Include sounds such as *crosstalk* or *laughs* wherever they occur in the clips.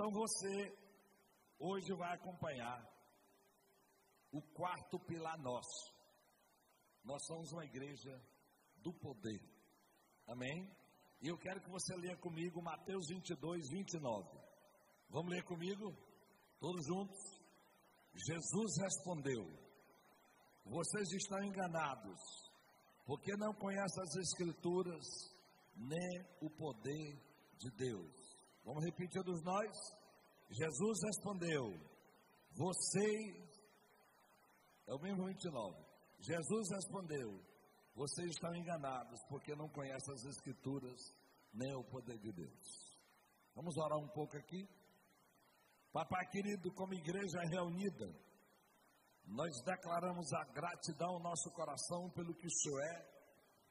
Então você hoje vai acompanhar o quarto pilar nosso. Nós somos uma igreja do poder. Amém? E eu quero que você leia comigo Mateus 22, 29. Vamos ler comigo? Todos juntos? Jesus respondeu: Vocês estão enganados, porque não conhecem as Escrituras, nem o poder de Deus. Vamos repetir todos nós? Jesus respondeu: Vocês. É o mesmo 29. Jesus respondeu: Vocês estão enganados, porque não conhecem as Escrituras, nem o poder de Deus. Vamos orar um pouco aqui? Papai querido, como igreja reunida, nós declaramos a gratidão ao nosso coração pelo que o Senhor é,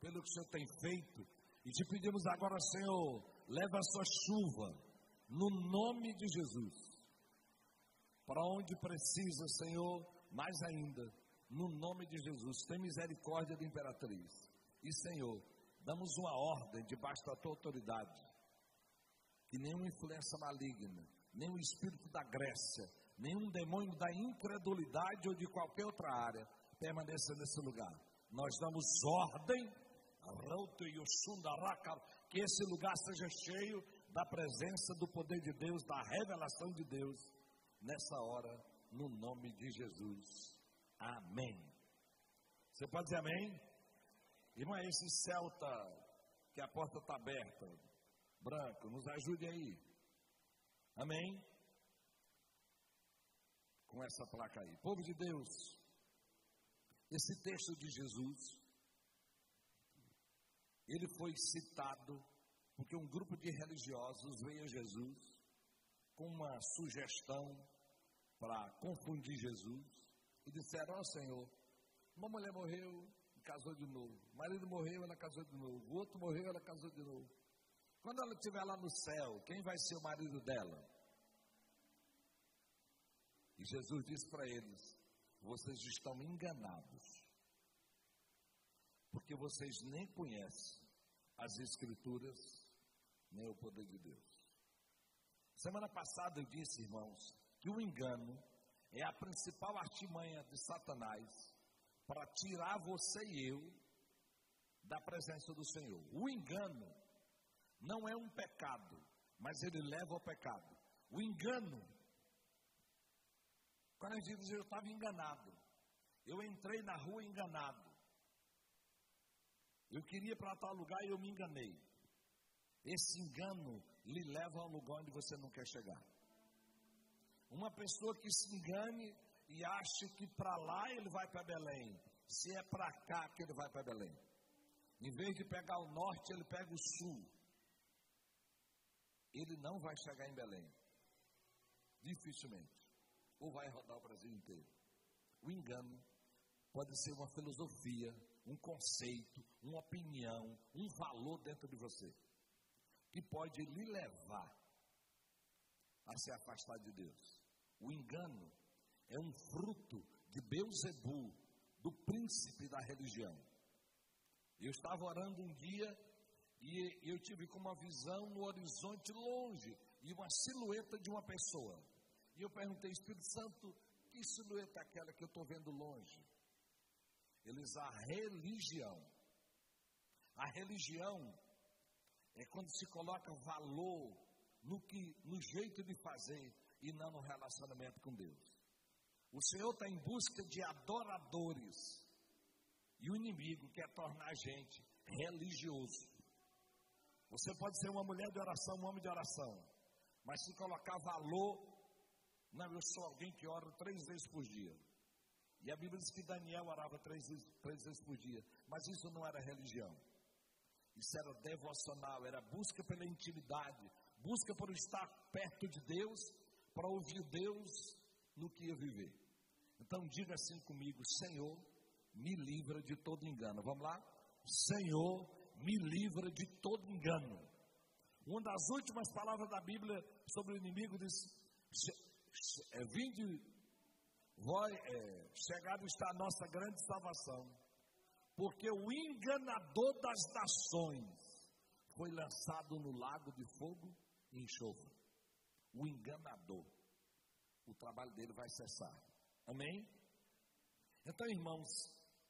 pelo que o Senhor tem feito, e te pedimos agora, Senhor, leva a sua chuva, no nome de Jesus, para onde precisa, Senhor, mais ainda, no nome de Jesus, tem misericórdia da imperatriz, e Senhor, damos uma ordem debaixo da tua autoridade, que nenhuma influência maligna, o espírito da Grécia, nenhum demônio da incredulidade ou de qualquer outra área permaneça nesse lugar. Nós damos ordem, que esse lugar seja cheio da presença do poder de Deus, da revelação de Deus, nessa hora, no nome de Jesus. Amém. Você pode dizer amém? Irmão, esse Celta, que a porta está aberta, branco, nos ajude aí. Amém? Com essa placa aí. Povo de Deus, esse texto de Jesus, ele foi citado porque um grupo de religiosos veio a Jesus com uma sugestão para confundir Jesus e disseram: Ó Senhor, uma mulher morreu e casou de novo, o marido morreu, ela casou de novo, o outro morreu, ela casou de novo. Quando ela estiver lá no céu, quem vai ser o marido dela? E Jesus disse para eles: Vocês estão enganados, porque vocês nem conhecem as Escrituras, nem o poder de Deus. Semana passada eu disse, irmãos, que o engano é a principal artimanha de Satanás para tirar você e eu da presença do Senhor. O engano não é um pecado, mas ele leva ao pecado. O engano, quando a gente eu estava enganado, eu entrei na rua enganado, eu queria para tal lugar e eu me enganei. Esse engano lhe leva a um lugar onde você não quer chegar. Uma pessoa que se engane e acha que para lá ele vai para Belém, se é para cá que ele vai para Belém. Em vez de pegar o norte, ele pega o sul ele não vai chegar em Belém. Dificilmente. Ou vai rodar o Brasil inteiro. O engano pode ser uma filosofia, um conceito, uma opinião, um valor dentro de você, que pode lhe levar a se afastar de Deus. O engano é um fruto de Beuzebu, do príncipe da religião. Eu estava orando um dia e eu tive como uma visão no horizonte longe e uma silhueta de uma pessoa. E eu perguntei, Espírito Santo, que silhueta é aquela que eu estou vendo longe? Eles, a religião. A religião é quando se coloca valor no, que, no jeito de fazer e não no relacionamento com Deus. O Senhor está em busca de adoradores. E o inimigo quer tornar a gente religioso. Você pode ser uma mulher de oração, um homem de oração, mas se colocar valor, não, eu sou alguém que ora três vezes por dia. E a Bíblia diz que Daniel orava três, três vezes por dia, mas isso não era religião. Isso era devocional, era busca pela intimidade, busca por estar perto de Deus, para ouvir Deus no que ia viver. Então diga assim comigo: Senhor, me livra de todo engano. Vamos lá? Senhor, me livra de todo engano. Uma das últimas palavras da Bíblia sobre o inimigo diz: é, Vinde, vai, é, chegado está a nossa grande salvação, porque o enganador das nações foi lançado no lago de fogo e enxofre. o enganador. O trabalho dele vai cessar. Amém? Então, irmãos,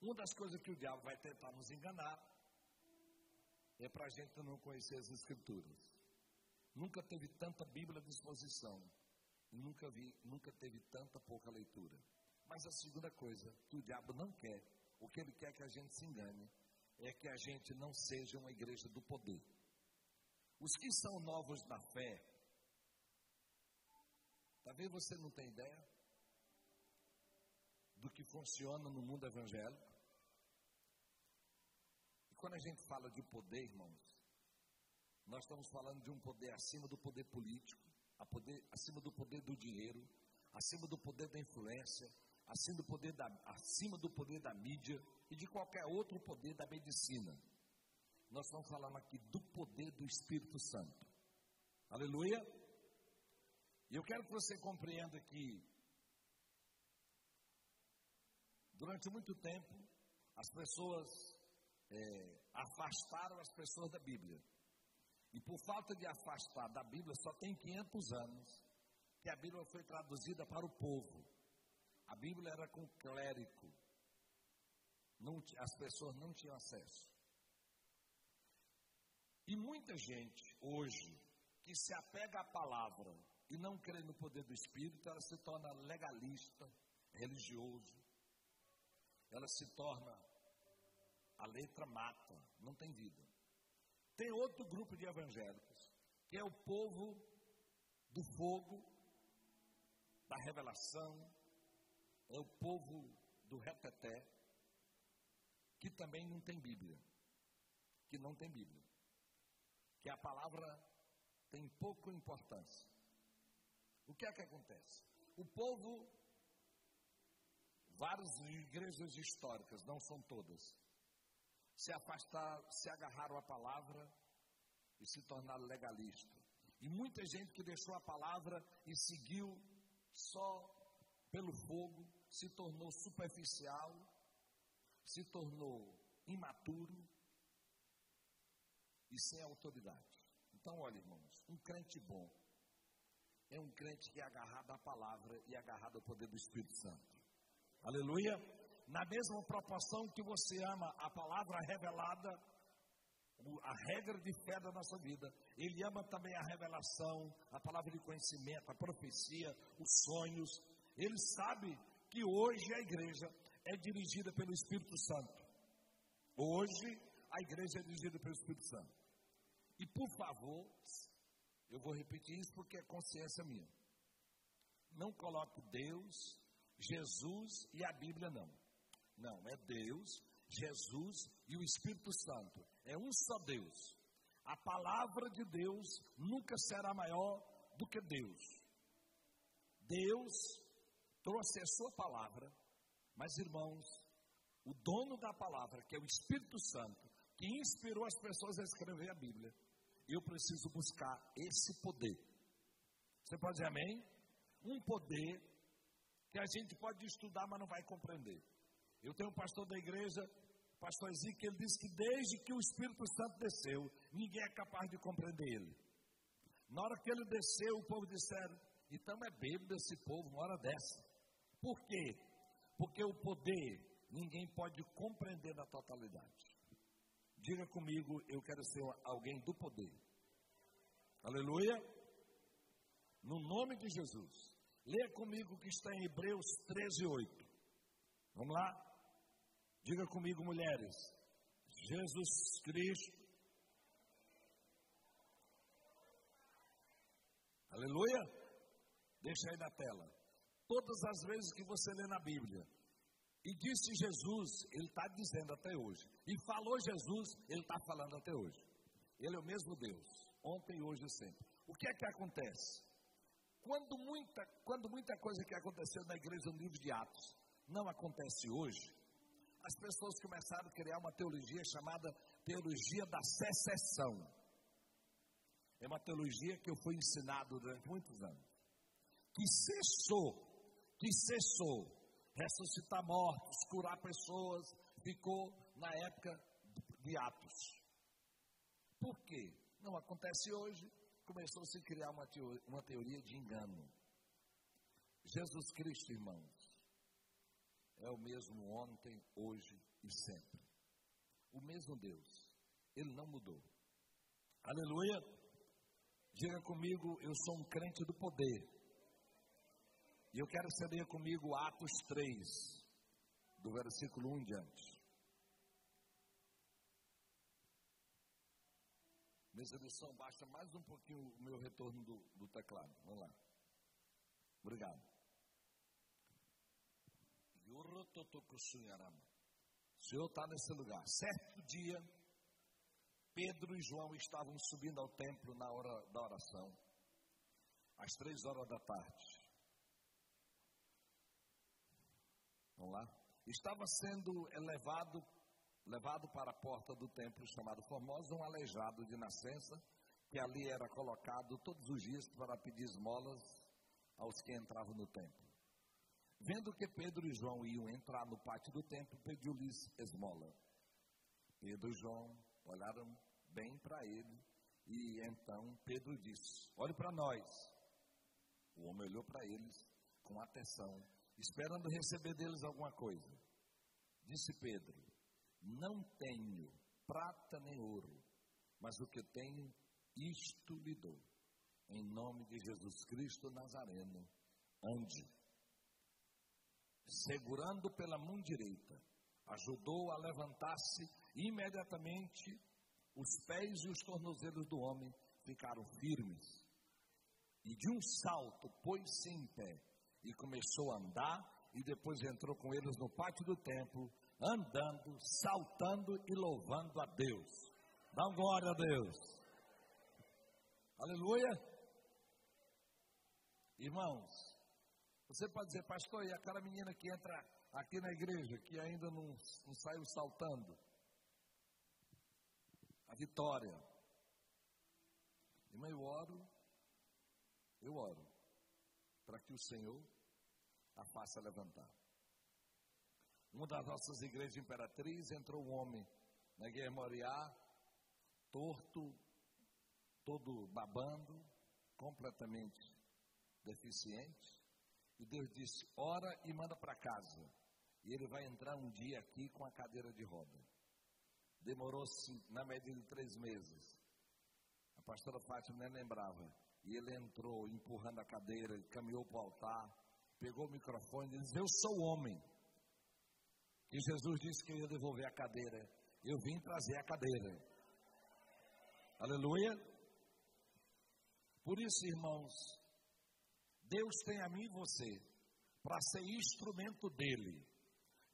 uma das coisas que o diabo vai tentar nos enganar é para a gente não conhecer as Escrituras. Nunca teve tanta Bíblia à disposição. Nunca, vi, nunca teve tanta pouca leitura. Mas a segunda coisa que o diabo não quer, o que ele quer que a gente se engane, é que a gente não seja uma igreja do poder. Os que são novos na fé, talvez você não tenha ideia do que funciona no mundo evangélico. E quando a gente fala de poder, irmãos, nós estamos falando de um poder acima do poder político, poder, acima do poder do dinheiro, acima do poder da influência, acima do poder da, acima do poder da mídia e de qualquer outro poder da medicina. Nós estamos falando aqui do poder do Espírito Santo. Aleluia? E eu quero que você compreenda que durante muito tempo as pessoas é, afastaram as pessoas da Bíblia. E por falta de afastar da Bíblia, só tem 500 anos que a Bíblia foi traduzida para o povo. A Bíblia era com clérigo. Não, as pessoas não tinham acesso. E muita gente hoje que se apega à palavra e não crê no poder do Espírito, ela se torna legalista, religioso. Ela se torna a letra mata, não tem vida. Tem outro grupo de evangélicos, que é o povo do fogo, da revelação, é o povo do reteté, que também não tem Bíblia. Que não tem Bíblia. Que a palavra tem pouca importância. O que é que acontece? O povo, várias igrejas históricas, não são todas, se afastar, se agarraram à palavra e se tornaram legalistas. E muita gente que deixou a palavra e seguiu só pelo fogo, se tornou superficial, se tornou imaturo e sem autoridade. Então, olha, irmãos, um crente bom é um crente que é agarrado à palavra e agarrado ao poder do Espírito Santo. Aleluia na mesma proporção que você ama a palavra revelada, a regra de fé da nossa vida, ele ama também a revelação, a palavra de conhecimento, a profecia, os sonhos. Ele sabe que hoje a igreja é dirigida pelo Espírito Santo. Hoje a igreja é dirigida pelo Espírito Santo. E por favor, eu vou repetir isso porque é consciência minha. Não coloque Deus, Jesus e a Bíblia não. Não, é Deus, Jesus e o Espírito Santo. É um só Deus. A palavra de Deus nunca será maior do que Deus. Deus trouxe a sua palavra, mas irmãos, o dono da palavra, que é o Espírito Santo, que inspirou as pessoas a escrever a Bíblia, eu preciso buscar esse poder. Você pode dizer amém? Um poder que a gente pode estudar, mas não vai compreender. Eu tenho um pastor da igreja, pastor Ezequiel, ele disse que desde que o Espírito Santo desceu, ninguém é capaz de compreender ele. Na hora que ele desceu, o povo disseram, então é bêbado esse povo, uma hora dessa. Por quê? Porque o poder ninguém pode compreender na totalidade. Diga comigo, eu quero ser alguém do poder. Aleluia. No nome de Jesus. Leia comigo o que está em Hebreus 13, 8. Vamos lá? Diga comigo, mulheres. Jesus Cristo. Aleluia? Deixa aí na tela. Todas as vezes que você lê na Bíblia, e disse Jesus, ele está dizendo até hoje. E falou Jesus, ele está falando até hoje. Ele é o mesmo Deus, ontem, hoje e sempre. O que é que acontece? Quando muita, quando muita coisa que aconteceu na igreja no livro de Atos não acontece hoje, as pessoas começaram a criar uma teologia chamada teologia da secessão. É uma teologia que eu fui ensinado durante muitos anos. Que cessou, que cessou, ressuscitar mortos, curar pessoas, ficou na época de Atos. Por quê? Não acontece hoje, começou a se criar uma teoria, uma teoria de engano. Jesus Cristo, irmãos, é o mesmo ontem, hoje e sempre. O mesmo Deus. Ele não mudou. Aleluia. Diga comigo, eu sou um crente do poder. E eu quero que você comigo Atos 3, do versículo 1 em diante. Mesa de baixa mais um pouquinho o meu retorno do, do teclado. Vamos lá. Obrigado. O Senhor está nesse lugar. Certo dia, Pedro e João estavam subindo ao templo na hora da oração, às três horas da tarde. Vamos lá? Estava sendo elevado, levado para a porta do templo chamado Formosa, um aleijado de nascença, que ali era colocado todos os dias para pedir esmolas aos que entravam no templo. Vendo que Pedro e João iam entrar no pátio do templo, pediu-lhes esmola. Pedro e João olharam bem para ele e então Pedro disse: Olhe para nós. O homem olhou para eles com atenção, esperando receber deles alguma coisa. Disse Pedro: Não tenho prata nem ouro, mas o que tenho, isto lhe dou. Em nome de Jesus Cristo Nazareno, ande segurando pela mão direita, ajudou a levantar-se imediatamente. Os pés e os tornozelos do homem ficaram firmes. E de um salto pôs-se em pé e começou a andar. E depois entrou com eles no pátio do templo, andando, saltando e louvando a Deus. Dá glória a Deus. Aleluia. Irmãos, você pode dizer, pastor, e aquela menina que entra aqui na igreja, que ainda não, não saiu saltando? A vitória. Irmã, eu oro, eu oro, para que o Senhor a faça levantar. Uma das nossas igrejas imperatriz entrou um homem na Guerra Moriá, torto, todo babando, completamente deficiente. E Deus disse: ora e manda para casa. E ele vai entrar um dia aqui com a cadeira de roda. Demorou-se na média de três meses. A pastora Fátima nem lembrava. E ele entrou empurrando a cadeira, caminhou para o altar, pegou o microfone e disse: Eu sou homem. E Jesus disse que ia devolver a cadeira. Eu vim trazer a cadeira. Aleluia. Por isso, irmãos, Deus tem a mim e você para ser instrumento dele.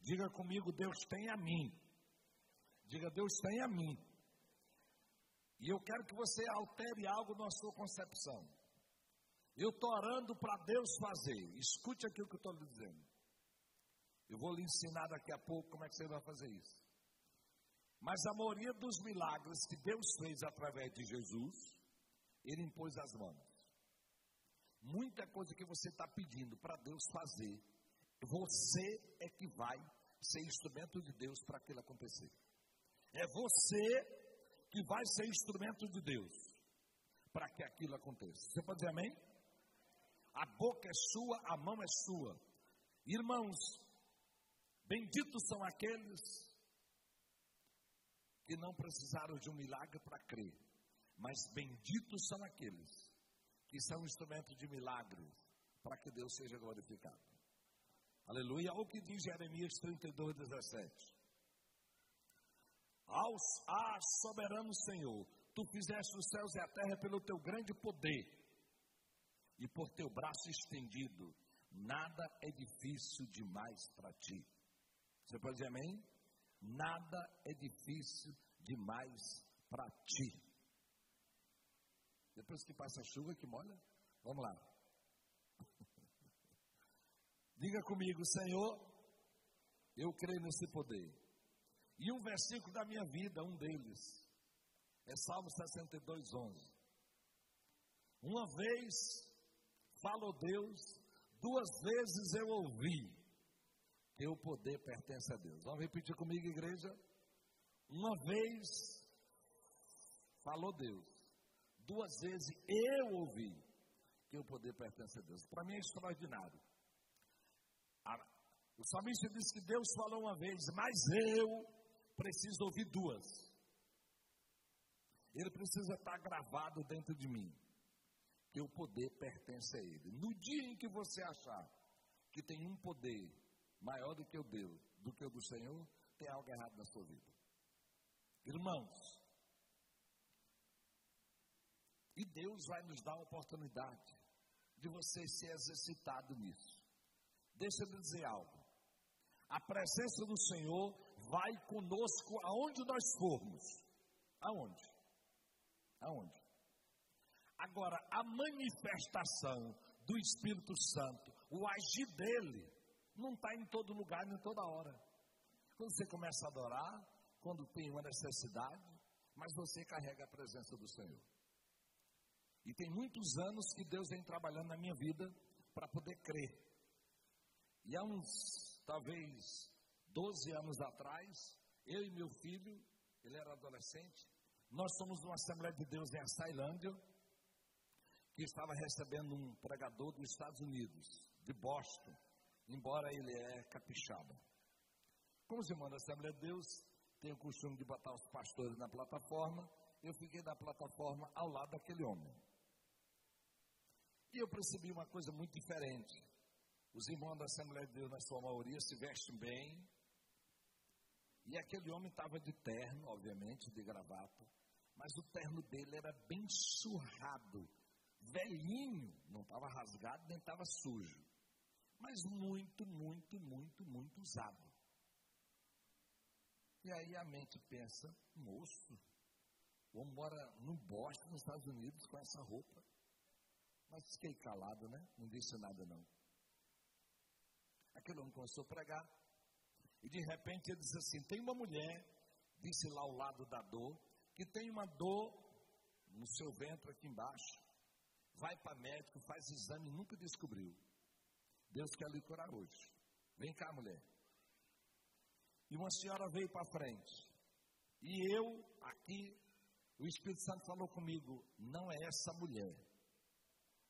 Diga comigo, Deus tem a mim. Diga, Deus tem a mim. E eu quero que você altere algo na sua concepção. Eu estou orando para Deus fazer. Escute aqui o que eu estou lhe dizendo. Eu vou lhe ensinar daqui a pouco como é que você vai fazer isso. Mas a maioria dos milagres que Deus fez através de Jesus, Ele impôs as mãos. Muita coisa que você está pedindo para Deus fazer, você é que vai ser instrumento de Deus para aquilo acontecer. É você que vai ser instrumento de Deus para que aquilo aconteça. Você pode dizer amém? A boca é sua, a mão é sua. Irmãos, benditos são aqueles que não precisaram de um milagre para crer, mas benditos são aqueles que são instrumentos de milagres para que Deus seja glorificado. Aleluia. Olha o que diz Jeremias 32, 17. Aos, ah, soberano Senhor, tu fizeste os céus e a terra pelo teu grande poder e por teu braço estendido. Nada é difícil demais para ti. Você pode dizer amém? Nada é difícil demais para ti. Depois que passa a chuva, que molha. Vamos lá. *laughs* Diga comigo, Senhor, eu creio nesse poder. E um versículo da minha vida, um deles, é Salmo 62, 11. Uma vez falou Deus, duas vezes eu ouvi que o poder pertence a Deus. Vamos repetir comigo, igreja? Uma vez falou Deus, Duas vezes eu ouvi que o poder pertence a Deus. Para mim é extraordinário. O salmista diz que Deus falou uma vez, mas eu preciso ouvir duas. Ele precisa estar gravado dentro de mim. Que o poder pertence a Ele. No dia em que você achar que tem um poder maior do que o Deus, do que o do Senhor, tem algo errado na sua vida. Irmãos, e Deus vai nos dar a oportunidade de você ser exercitado nisso. Deixa eu dizer algo. A presença do Senhor vai conosco aonde nós formos. Aonde? Aonde? Agora, a manifestação do Espírito Santo, o agir dele, não está em todo lugar, nem toda hora. Quando você começa a adorar, quando tem uma necessidade, mas você carrega a presença do Senhor. E tem muitos anos que Deus vem trabalhando na minha vida para poder crer. E há uns, talvez, 12 anos atrás, eu e meu filho, ele era adolescente, nós somos uma Assembleia de Deus em Açailândia, que estava recebendo um pregador dos Estados Unidos, de Boston, embora ele é capixaba. Como os irmãos da Assembleia de Deus têm o costume de botar os pastores na plataforma, eu fiquei na plataforma ao lado daquele homem. E eu percebi uma coisa muito diferente. Os irmãos da Assembleia de Deus, na sua maioria, se vestem bem. E aquele homem estava de terno, obviamente, de gravata. Mas o terno dele era bem surrado. Velhinho, não estava rasgado, nem estava sujo. Mas muito, muito, muito, muito usado. E aí a mente pensa, moço, o homem mora no Boston, nos Estados Unidos, com essa roupa. Mas fiquei calado, né? Não disse nada não. Aquele homem começou a pregar. E de repente ele disse assim: tem uma mulher, disse lá ao lado da dor, que tem uma dor no seu ventre aqui embaixo. Vai para médico, faz exame, nunca descobriu. Deus quer lhe curar hoje. Vem cá, mulher. E uma senhora veio para frente. E eu, aqui, o Espírito Santo falou comigo: não é essa mulher.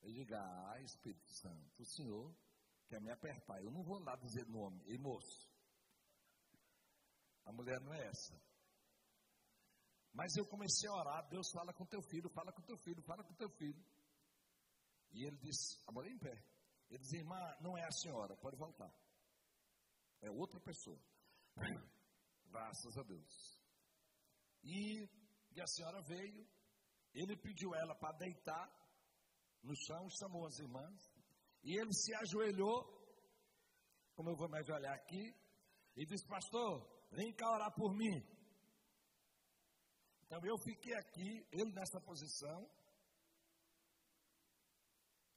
Eu digo, ah, Espírito Santo, o Senhor quer me apertar. Eu não vou lá dizer nome. Ei, moço, a mulher não é essa. Mas eu comecei a orar, Deus fala com teu filho, fala com teu filho, fala com teu filho. E ele disse, a mulher em pé. Ele disse, irmã, não é a senhora, pode voltar. É outra pessoa. *laughs* Graças a Deus. E, e a senhora veio, ele pediu ela para deitar, no chão, chamou as irmãs, e ele se ajoelhou, como eu vou me ajoelhar aqui, e disse: Pastor, vem cá orar por mim. Então eu fiquei aqui, ele nessa posição,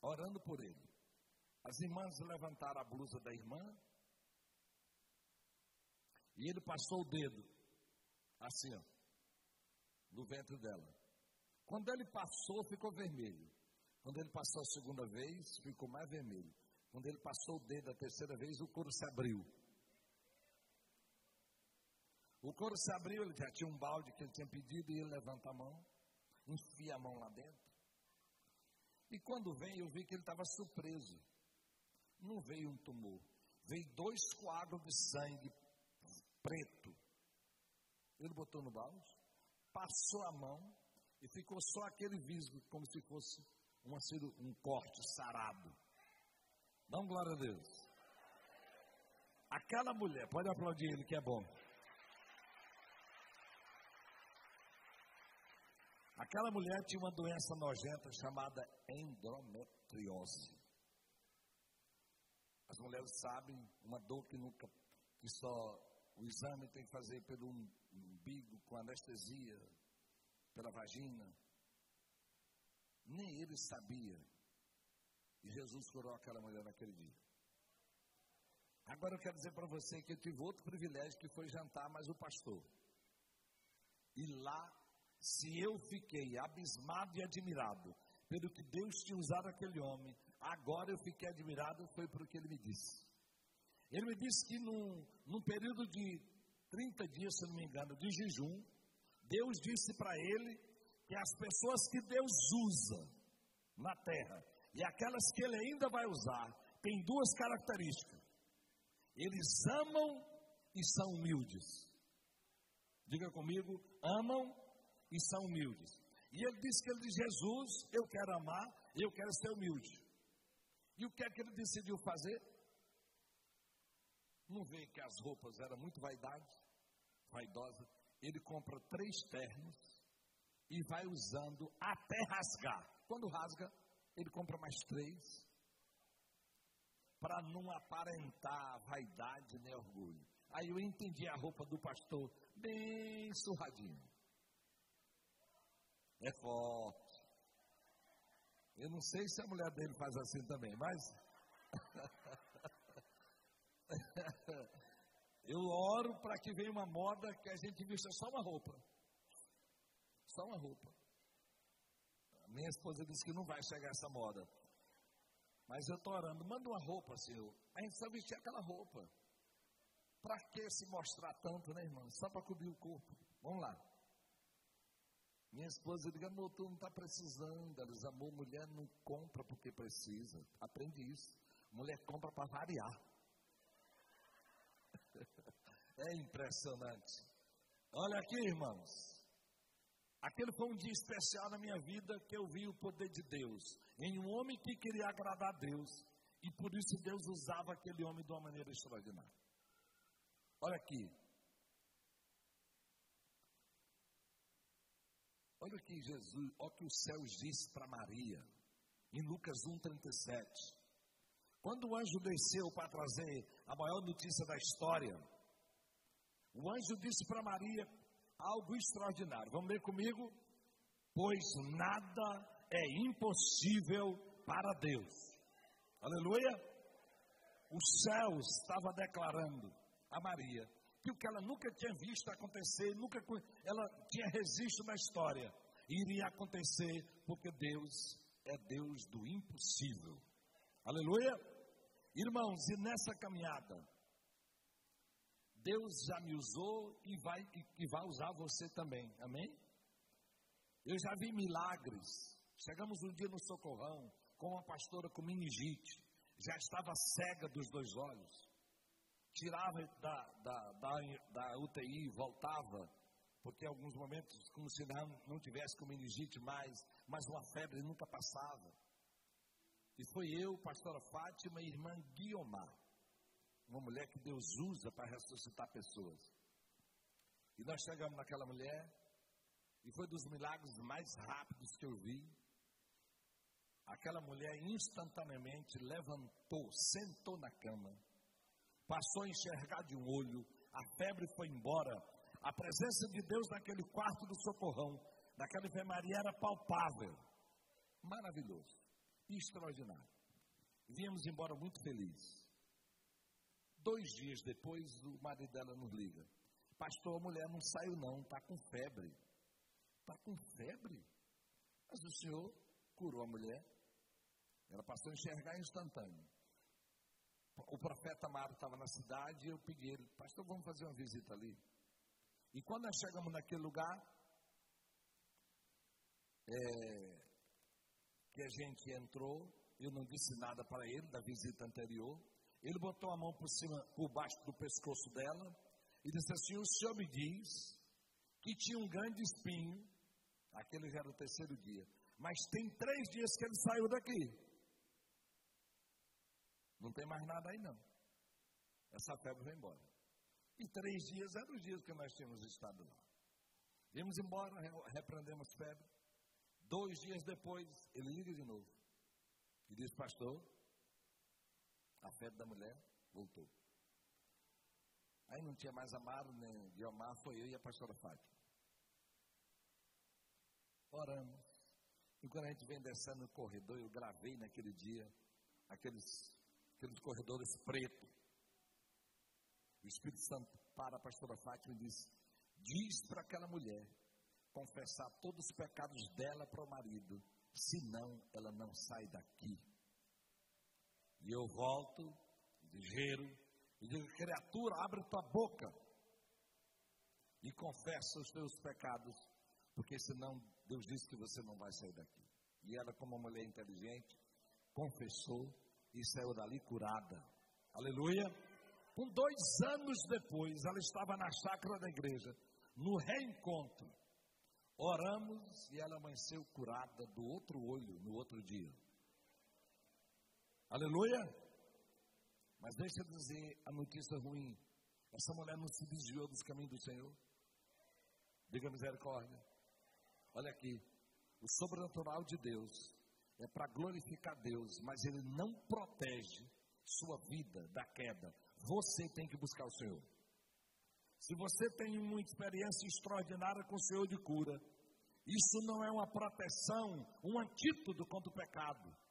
orando por ele. As irmãs levantaram a blusa da irmã, e ele passou o dedo, assim, ó, no ventre dela. Quando ele passou, ficou vermelho. Quando ele passou a segunda vez, ficou mais vermelho. Quando ele passou o dedo a terceira vez, o couro se abriu. O couro se abriu, ele já tinha um balde que ele tinha pedido e ele levanta a mão, enfia a mão lá dentro. E quando vem, eu vi que ele estava surpreso. Não veio um tumor, veio dois coágulos de sangue preto. Ele botou no balde, passou a mão e ficou só aquele visgo, como se fosse uma, um corte sarado. Dá um glória a Deus. Aquela mulher, pode aplaudir ele que é bom. Aquela mulher tinha uma doença nojenta chamada endometriose. As mulheres sabem, uma dor que nunca, que só o exame tem que fazer pelo umbigo com anestesia, pela vagina. Nem ele sabia. E Jesus curou aquela mulher naquele dia. Agora eu quero dizer para você que eu tive outro privilégio que foi jantar mais o pastor. E lá, se eu fiquei abismado e admirado pelo que Deus tinha usado aquele homem, agora eu fiquei admirado foi por que ele me disse. Ele me disse que num, num período de 30 dias, se não me engano, de jejum, Deus disse para ele que as pessoas que Deus usa na terra e aquelas que Ele ainda vai usar têm duas características. Eles amam e são humildes. Diga comigo, amam e são humildes. E ele disse que ele diz: Jesus, eu quero amar, eu quero ser humilde. E o que é que ele decidiu fazer? Não vê que as roupas eram muito vaidade, vaidosa. Ele compra três ternos e vai usando até rasgar. Quando rasga, ele compra mais três para não aparentar vaidade nem orgulho. Aí eu entendi a roupa do pastor bem surradinha. É forte. Eu não sei se a mulher dele faz assim também, mas. *laughs* eu oro para que venha uma moda que a gente vista só uma roupa. Só uma roupa. Minha esposa disse que não vai chegar essa moda. Mas eu estou orando, manda uma roupa, Senhor. A gente só vestir aquela roupa. Para que se mostrar tanto, né, irmão? Só para cobrir o corpo. Vamos lá. Minha esposa diz, amor, tu não está precisando. Ela diz, amor, mulher não compra porque precisa. Aprende isso. Mulher compra para variar. *laughs* é impressionante. Olha aqui, irmãos. Aquele foi um dia especial na minha vida que eu vi o poder de Deus em um homem que queria agradar a Deus e por isso Deus usava aquele homem de uma maneira extraordinária. Olha aqui. Olha aqui Jesus, olha o que os céus disse para Maria em Lucas 1:37. Quando o anjo desceu para trazer a maior notícia da história, o anjo disse para Maria algo extraordinário. Vamos ler comigo? Pois nada é impossível para Deus. Aleluia! O céu estava declarando a Maria que o que ela nunca tinha visto acontecer, nunca ela tinha registro na história, iria acontecer porque Deus é Deus do impossível. Aleluia! Irmãos, e nessa caminhada, Deus já me usou e vai, e, e vai usar você também. Amém? Eu já vi milagres. Chegamos um dia no socorrão com uma pastora com meningite. Já estava cega dos dois olhos. Tirava da, da, da, da UTI, voltava, porque em alguns momentos, como se não, não tivesse com meningite mais, mas uma febre nunca passava. E foi eu, pastora Fátima e irmã Guiomar uma mulher que Deus usa para ressuscitar pessoas. E nós chegamos naquela mulher, e foi dos milagres mais rápidos que eu vi. Aquela mulher instantaneamente levantou, sentou na cama, passou a enxergar de um olho, a febre foi embora. A presença de Deus naquele quarto do socorrão, naquela enfermaria era palpável. Maravilhoso, extraordinário. Viemos embora muito felizes. Dois dias depois, o marido dela nos liga. Pastor, a mulher não saiu não, está com febre. Está com febre? Mas o senhor curou a mulher. Ela passou a enxergar instantâneo. O profeta Amaro estava na cidade e eu pedi ele, pastor, vamos fazer uma visita ali. E quando nós chegamos naquele lugar, é, que a gente entrou, eu não disse nada para ele da visita anterior, ele botou a mão por cima, por baixo do pescoço dela e disse assim: O senhor me diz que tinha um grande espinho. Aquele já era o terceiro dia. Mas tem três dias que ele saiu daqui. Não tem mais nada aí, não. Essa febre vai embora. E três dias eram os dias que nós tínhamos estado lá. Vimos embora, repreendemos febre. Dois dias depois, ele liga de novo. E diz, pastor, a febre da mulher voltou. Aí não tinha mais Amaro nem Guiomar, foi eu e a pastora Fátima. Oramos. E quando a gente vem descendo no corredor, eu gravei naquele dia aqueles, aqueles corredores pretos. O Espírito Santo para a pastora Fátima e diz: Diz para aquela mulher confessar todos os pecados dela para o marido, senão ela não sai daqui. E eu volto, ligeiro, e digo: criatura, abre tua boca e confessa os teus pecados, porque senão Deus disse que você não vai sair daqui. E ela, como uma mulher inteligente, confessou e saiu dali curada. Aleluia. Com dois anos depois, ela estava na chácara da igreja, no reencontro. Oramos e ela amanheceu curada do outro olho no outro dia. Aleluia. Mas deixa eu dizer a notícia ruim. Essa mulher não se desviou dos caminhos do Senhor. Diga misericórdia. Olha aqui. O sobrenatural de Deus é para glorificar Deus, mas Ele não protege sua vida da queda. Você tem que buscar o Senhor. Se você tem uma experiência extraordinária com o Senhor de cura, isso não é uma proteção, um antídoto contra o pecado.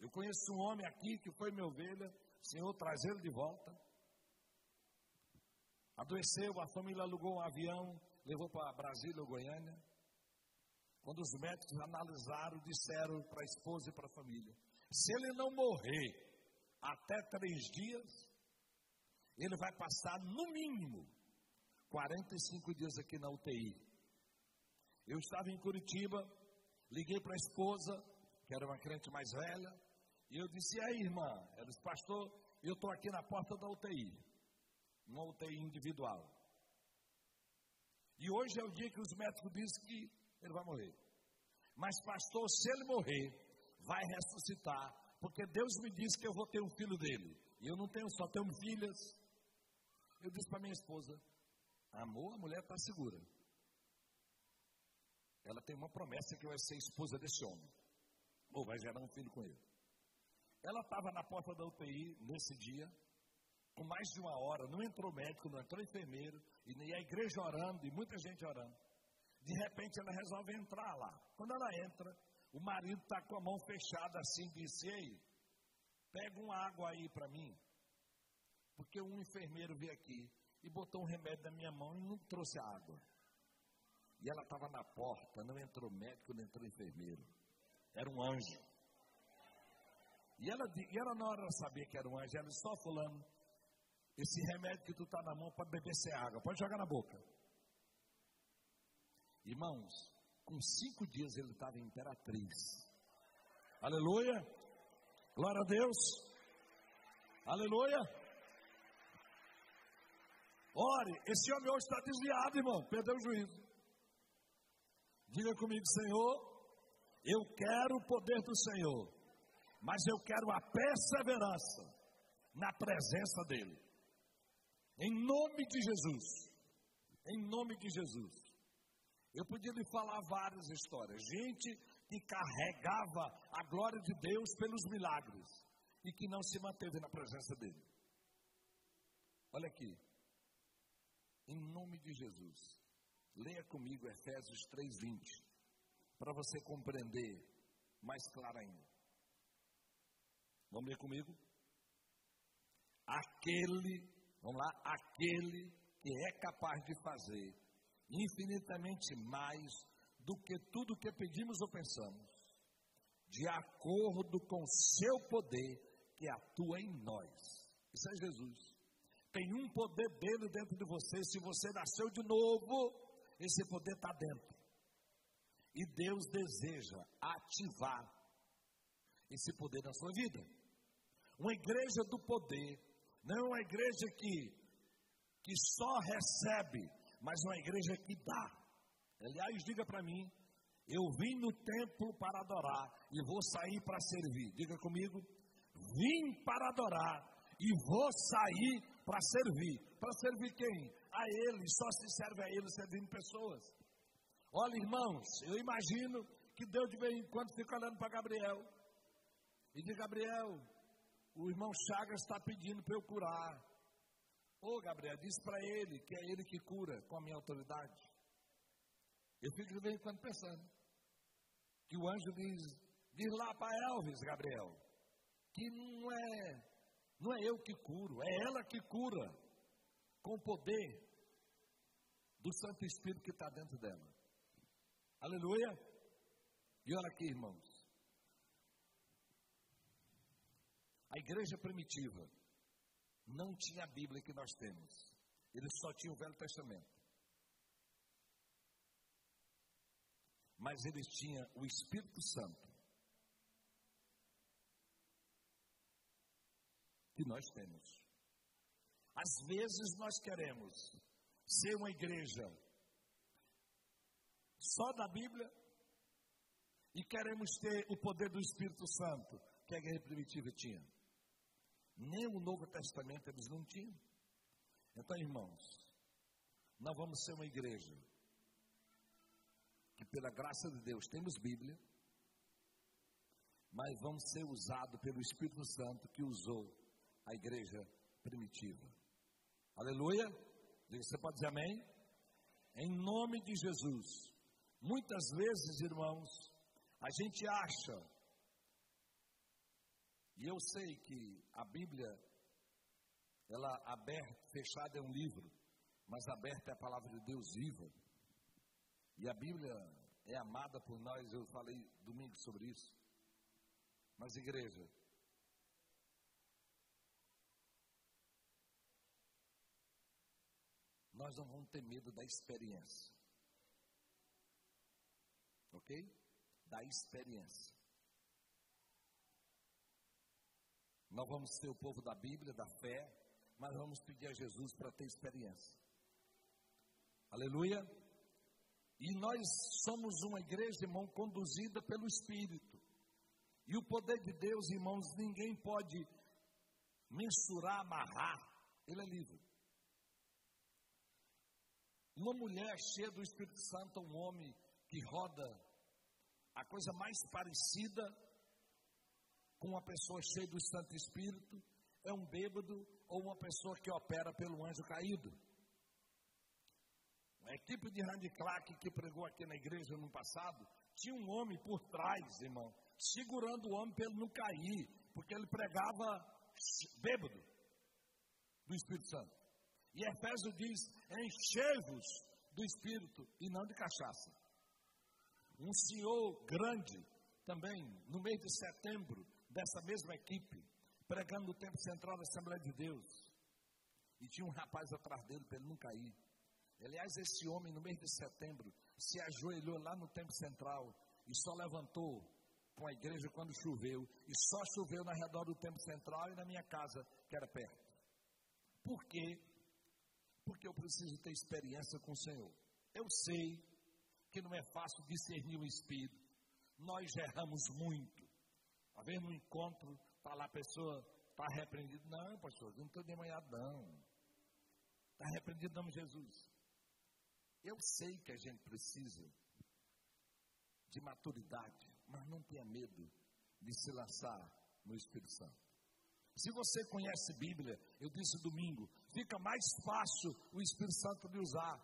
Eu conheço um homem aqui que foi meu ovelha, Senhor traz ele de volta. Adoeceu, a família alugou um avião, levou para Brasília ou Goiânia. Quando os médicos analisaram, disseram para a esposa e para a família: se ele não morrer até três dias, ele vai passar no mínimo 45 dias aqui na UTI. Eu estava em Curitiba, liguei para a esposa, que era uma crente mais velha, e eu disse: E aí, irmã? Ela disse: Pastor, eu estou aqui na porta da UTI, uma UTI individual. E hoje é o dia que os médicos dizem que ele vai morrer. Mas, pastor, se ele morrer, vai ressuscitar, porque Deus me disse que eu vou ter um filho dele. E eu não tenho, só tenho filhas. Eu disse para minha esposa: Amor, a mulher está segura. Ela tem uma promessa que vai ser esposa desse homem. Ou vai gerar um filho com ele. Ela estava na porta da UTI nesse dia, com mais de uma hora, não entrou médico, não entrou enfermeiro, e a igreja orando, e muita gente orando. De repente ela resolve entrar lá. Quando ela entra, o marido está com a mão fechada assim, disse: Ei, pega uma água aí para mim. Porque um enfermeiro veio aqui e botou um remédio na minha mão e não trouxe água. E ela estava na porta, não entrou médico, não entrou enfermeiro. Era um anjo. E ela, e ela na hora sabia que era um anjo, ela só fulano, esse remédio que tu está na mão pode beber sem água, pode jogar na boca. Irmãos, com cinco dias ele estava imperatriz. Aleluia. Glória a Deus. Aleluia. Ore, esse homem hoje está desviado, irmão, perdeu o juízo. Diga comigo, Senhor, eu quero o poder do Senhor, mas eu quero a perseverança na presença dEle. Em nome de Jesus. Em nome de Jesus. Eu podia lhe falar várias histórias. Gente que carregava a glória de Deus pelos milagres e que não se manteve na presença dele. Olha aqui. Em nome de Jesus. Leia comigo Efésios 3:20 para você compreender mais claro ainda. Vamos ler comigo? Aquele, vamos lá, aquele que é capaz de fazer infinitamente mais do que tudo que pedimos ou pensamos, de acordo com seu poder que atua em nós. Isso é Jesus. Tem um poder dele dentro de você. Se você nasceu de novo, esse poder está dentro. E Deus deseja ativar esse poder na sua vida. Uma igreja do poder não é uma igreja que, que só recebe, mas uma igreja que dá. Aliás, diga para mim, eu vim no templo para adorar e vou sair para servir. Diga comigo, vim para adorar e vou sair para servir. Para servir quem? A Ele, só se serve a Ele servindo pessoas. Olha, irmãos, eu imagino que Deus de vez em quando fica olhando para Gabriel e diz: Gabriel, o irmão Chagas está pedindo para eu curar. Ô Gabriel, diz para ele que é ele que cura com a minha autoridade. Eu fico de vez em quando pensando que o anjo diz, diz lá para Elvis, Gabriel, que não é, não é eu que curo, é ela que cura com o poder do Santo Espírito que está dentro dela. Aleluia! E olha aqui, irmãos. A igreja primitiva não tinha a Bíblia que nós temos. Eles só tinham o Velho Testamento. mas eles tinham o Espírito Santo. Que nós temos. Às vezes nós queremos ser uma igreja só da Bíblia e queremos ter o poder do Espírito Santo que a igreja primitiva tinha. Nem o Novo Testamento eles não tinham. Então, irmãos, nós vamos ser uma igreja que, pela graça de Deus, temos Bíblia, mas vamos ser usados pelo Espírito Santo que usou a igreja primitiva. Aleluia? Você pode dizer amém? Em nome de Jesus. Muitas vezes, irmãos, a gente acha, e eu sei que a Bíblia, ela aberta, fechada é um livro, mas aberta é a palavra de Deus viva. E a Bíblia é amada por nós, eu falei domingo sobre isso. Mas, igreja, nós não vamos ter medo da experiência. Ok? Da experiência. Nós vamos ser o povo da Bíblia, da fé, mas vamos pedir a Jesus para ter experiência. Aleluia. E nós somos uma igreja, irmão, conduzida pelo Espírito. E o poder de Deus, irmãos, ninguém pode mensurar, amarrar. Ele é livre. Uma mulher cheia do Espírito Santo, um homem que roda a coisa mais parecida com uma pessoa cheia do Santo Espírito é um bêbado ou uma pessoa que opera pelo anjo caído. A equipe de Randy Clark que pregou aqui na igreja no passado tinha um homem por trás, irmão, segurando o homem para ele não cair, porque ele pregava bêbado do Espírito Santo. E Efésio diz: enchei-vos do Espírito e não de cachaça. Um senhor grande, também no mês de setembro, dessa mesma equipe, pregando no tempo central da Assembleia de Deus. E tinha um rapaz atrás dele para ele não cair. Aliás, esse homem, no mês de setembro, se ajoelhou lá no Templo Central e só levantou com a igreja quando choveu. E só choveu na redor do Templo Central e na minha casa, que era perto. Por quê? Porque eu preciso ter experiência com o Senhor. Eu sei que não é fácil discernir o Espírito. Nós erramos muito. Às no encontro, está lá a pessoa, está repreendido. Não, pastor, eu não estou demanhado, não. Está repreendido de Jesus. Eu sei que a gente precisa de maturidade, mas não tenha medo de se lançar no Espírito Santo. Se você conhece Bíblia, eu disse domingo, fica mais fácil o Espírito Santo de usar.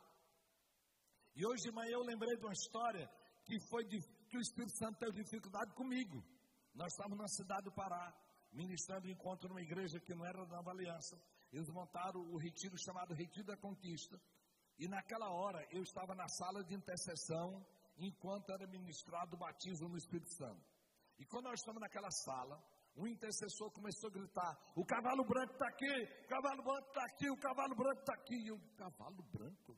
E hoje de manhã eu lembrei de uma história que foi de, que o Espírito Santo teve dificuldade comigo. Nós estávamos na cidade do Pará, ministrando um encontro numa igreja que não era da Nova Aliança. Eles montaram o retiro chamado Retiro da Conquista. E naquela hora eu estava na sala de intercessão enquanto era ministrado o batismo no Espírito Santo. E quando nós estamos naquela sala, um intercessor começou a gritar: O cavalo branco está aqui, o cavalo branco está aqui, o cavalo branco está aqui. E eu, cavalo branco?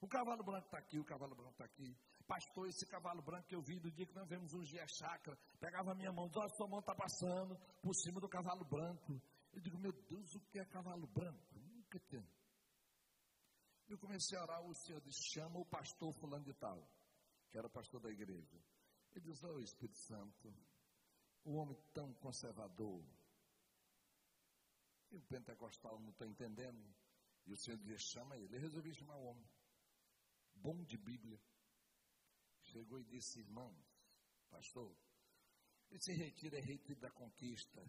O cavalo branco está aqui, o cavalo branco está aqui. Pastor, esse cavalo branco que eu vi do dia que nós vemos um dia chácara, pegava a minha mão, olha, sua mão está passando por cima do cavalo branco. Eu digo, meu Deus, o que é cavalo branco? Nunca tinha eu comecei a orar, o Senhor disse, chama o pastor fulano de tal, que era pastor da igreja. Ele disse, oh Espírito Santo, o homem tão conservador. E o pentecostal não está entendendo. E o Senhor disse, chama ele. Eu resolvi chamar o homem. Bom de Bíblia. Chegou e disse, irmãos, pastor, esse retiro é retiro da conquista.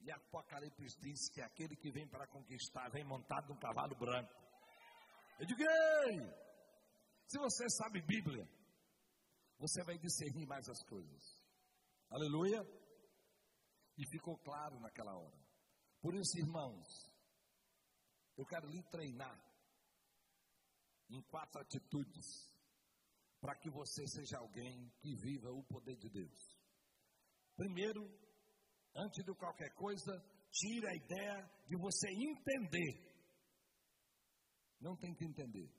E Apocalipse diz que aquele que vem para conquistar vem montado num cavalo branco. Eu digo, ei, se você sabe Bíblia, você vai discernir mais as coisas. Aleluia. E ficou claro naquela hora. Por isso, irmãos, eu quero lhe treinar em quatro atitudes para que você seja alguém que viva o poder de Deus. Primeiro, antes de qualquer coisa, tire a ideia de você entender não tem que entender.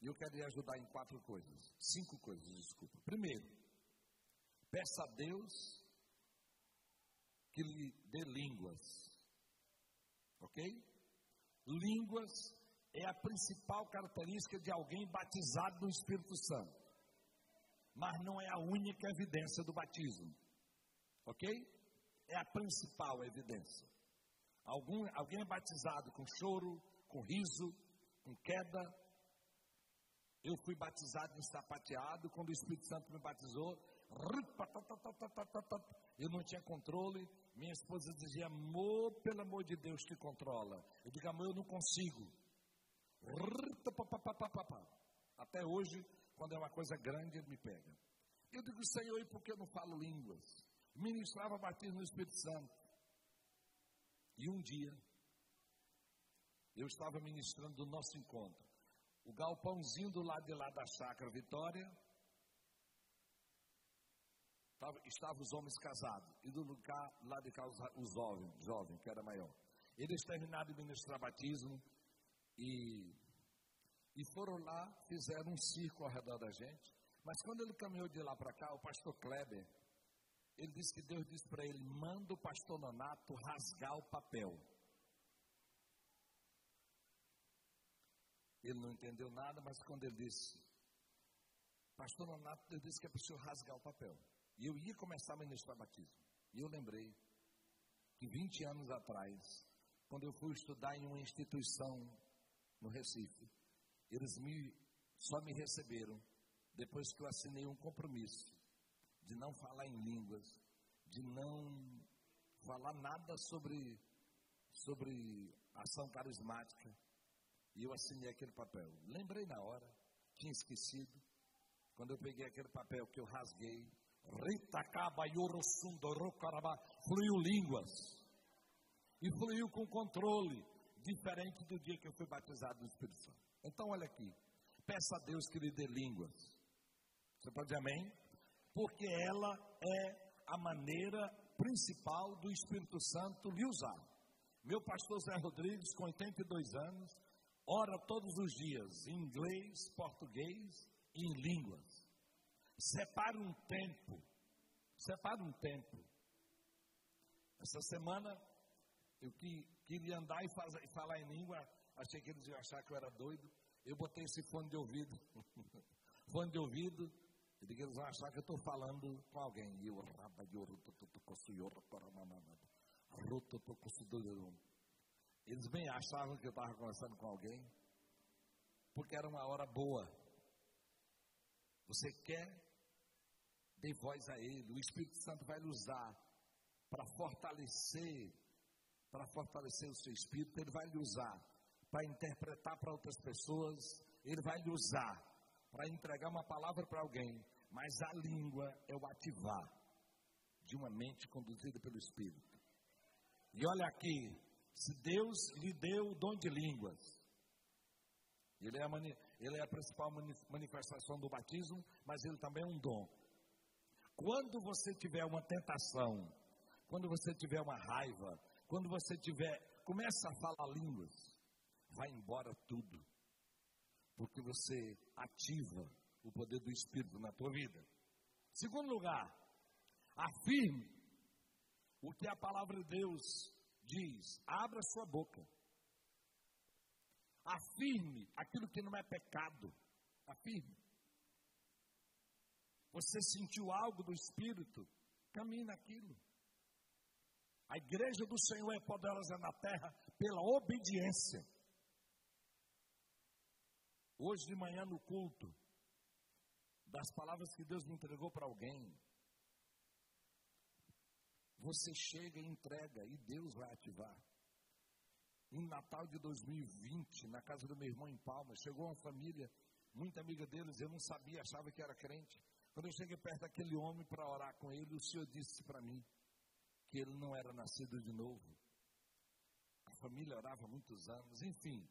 E eu quero lhe ajudar em quatro coisas. Cinco coisas, desculpa. Primeiro, peça a Deus que lhe dê línguas. Ok? Línguas é a principal característica de alguém batizado no Espírito Santo. Mas não é a única evidência do batismo. Ok? É a principal evidência. Algum, alguém é batizado com choro, com riso, com queda. Eu fui batizado em sapateado, quando o Espírito Santo me batizou, eu não tinha controle. Minha esposa dizia, amor, pelo amor de Deus, te controla. Eu digo, amor, eu não consigo. Até hoje, quando é uma coisa grande, ele me pega. Eu digo, Senhor, e por que eu não falo línguas? Ministrava batismo no Espírito Santo. E um dia, eu estava ministrando do nosso encontro. O galpãozinho do lado de lá da chácara Vitória, estavam os homens casados, e do lugar lá de cá os jovens, jovem, que era maior. Eles terminaram de ministrar batismo e, e foram lá, fizeram um círculo ao redor da gente. Mas quando ele caminhou de lá para cá, o pastor Kleber, ele disse que Deus disse para ele: manda o pastor Nonato rasgar o papel. Ele não entendeu nada, mas quando ele disse, pastor Nonato, Deus disse que é para o senhor rasgar o papel. E eu ia começar a ministrar batismo. E eu lembrei que 20 anos atrás, quando eu fui estudar em uma instituição no Recife, eles me, só me receberam depois que eu assinei um compromisso de não falar em línguas, de não falar nada sobre, sobre ação carismática. E eu assinei aquele papel. Lembrei na hora, tinha esquecido. Quando eu peguei aquele papel que eu rasguei, fluiu línguas. E fluiu com controle, diferente do dia que eu fui batizado no Espírito Santo. Então, olha aqui. Peça a Deus que lhe dê línguas. Você pode dizer amém? Porque ela é a maneira principal do Espírito Santo lhe usar. Meu pastor Zé Rodrigues, com 82 anos, ora todos os dias em inglês, português e em línguas. Separe um tempo. Separe um tempo. Essa semana eu que, queria andar e, faz, e, falar em língua, achei que eles iam achar que eu era doido. Eu botei esse fone de ouvido. *laughs* fone de ouvido. E que eles vão achar que eu estou falando com alguém. E eu, eles bem achavam que eu estava conversando com alguém, porque era uma hora boa. Você quer dê voz a Ele. O Espírito Santo vai lhe usar para fortalecer, para fortalecer o seu espírito. Ele vai lhe usar para interpretar para outras pessoas. Ele vai lhe usar para entregar uma palavra para alguém. Mas a língua é o ativar de uma mente conduzida pelo Espírito. E olha aqui, se Deus lhe deu o dom de línguas, ele é a, mani, ele é a principal manifestação do batismo, mas ele também é um dom. Quando você tiver uma tentação, quando você tiver uma raiva, quando você tiver, começa a falar línguas, vai embora tudo. Porque você ativa o poder do Espírito na tua vida. Segundo lugar, afirme o que a palavra de Deus diz. Abra sua boca. Afirme aquilo que não é pecado. Afirme. Você sentiu algo do Espírito? Caminhe naquilo. A igreja do Senhor é poderosa na terra pela obediência. Hoje de manhã no culto, das palavras que Deus me entregou para alguém, você chega e entrega e Deus vai ativar. Em Natal de 2020, na casa do meu irmão em Palmas, chegou uma família, muita amiga deles, eu não sabia, achava que era crente. Quando eu cheguei perto daquele homem para orar com ele, o Senhor disse para mim que ele não era nascido de novo. A família orava muitos anos, enfim.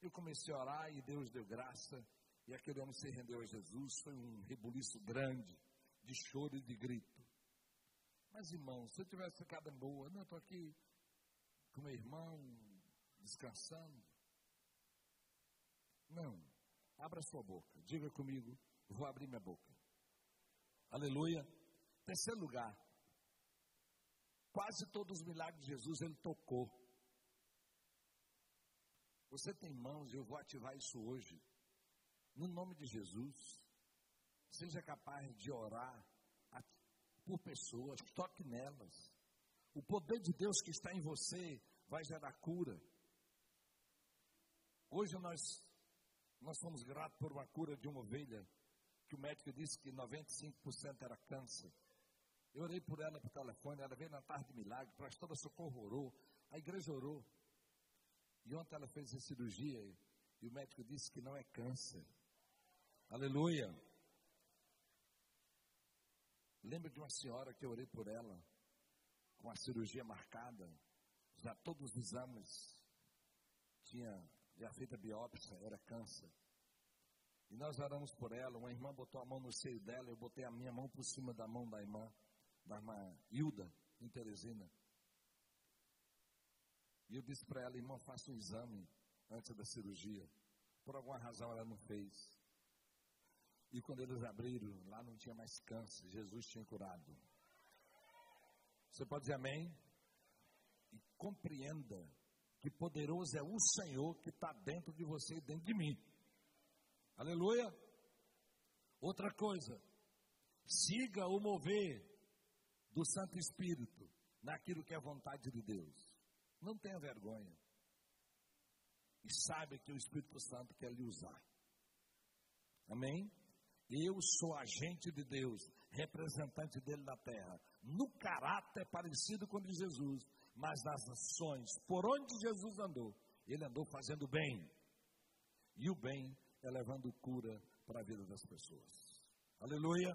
Eu comecei a orar e Deus deu graça. E aquele homem se rendeu a Jesus. Foi um rebuliço grande de choro e de grito. Mas, irmão, se eu tivesse ficado boa, não, estou aqui com meu irmão, descansando. Não. Abra sua boca. Diga comigo, vou abrir minha boca. Aleluia. Terceiro lugar. Quase todos os milagres de Jesus ele tocou. Você tem mãos, eu vou ativar isso hoje. No nome de Jesus, seja capaz de orar por pessoas, toque nelas. O poder de Deus que está em você vai gerar cura. Hoje nós, nós somos gratos por uma cura de uma ovelha, que o médico disse que 95% era câncer. Eu orei por ela por telefone, ela veio na tarde de milagre, pastora socorro orou, a igreja orou. E ontem ela fez a cirurgia e o médico disse que não é câncer. Aleluia. Lembro de uma senhora que eu orei por ela, com a cirurgia marcada, já todos os exames tinha já feita biópsia, era câncer. E nós oramos por ela, uma irmã botou a mão no seio dela, eu botei a minha mão por cima da mão da irmã, da irmã Hilda, em Teresina. E eu disse para ela, irmã, faça um exame antes da cirurgia. Por alguma razão ela não fez. E quando eles abriram, lá não tinha mais câncer, Jesus tinha curado. Você pode dizer amém? E compreenda que poderoso é o Senhor que está dentro de você e dentro de mim. Aleluia. Outra coisa, siga o mover do Santo Espírito naquilo que é vontade de Deus. Não tenha vergonha. E sabe que o Espírito Santo quer lhe usar. Amém? Eu sou agente de Deus, representante dele na terra. No caráter parecido com o de Jesus, mas nas ações, por onde Jesus andou, ele andou fazendo bem. E o bem é levando cura para a vida das pessoas. Aleluia.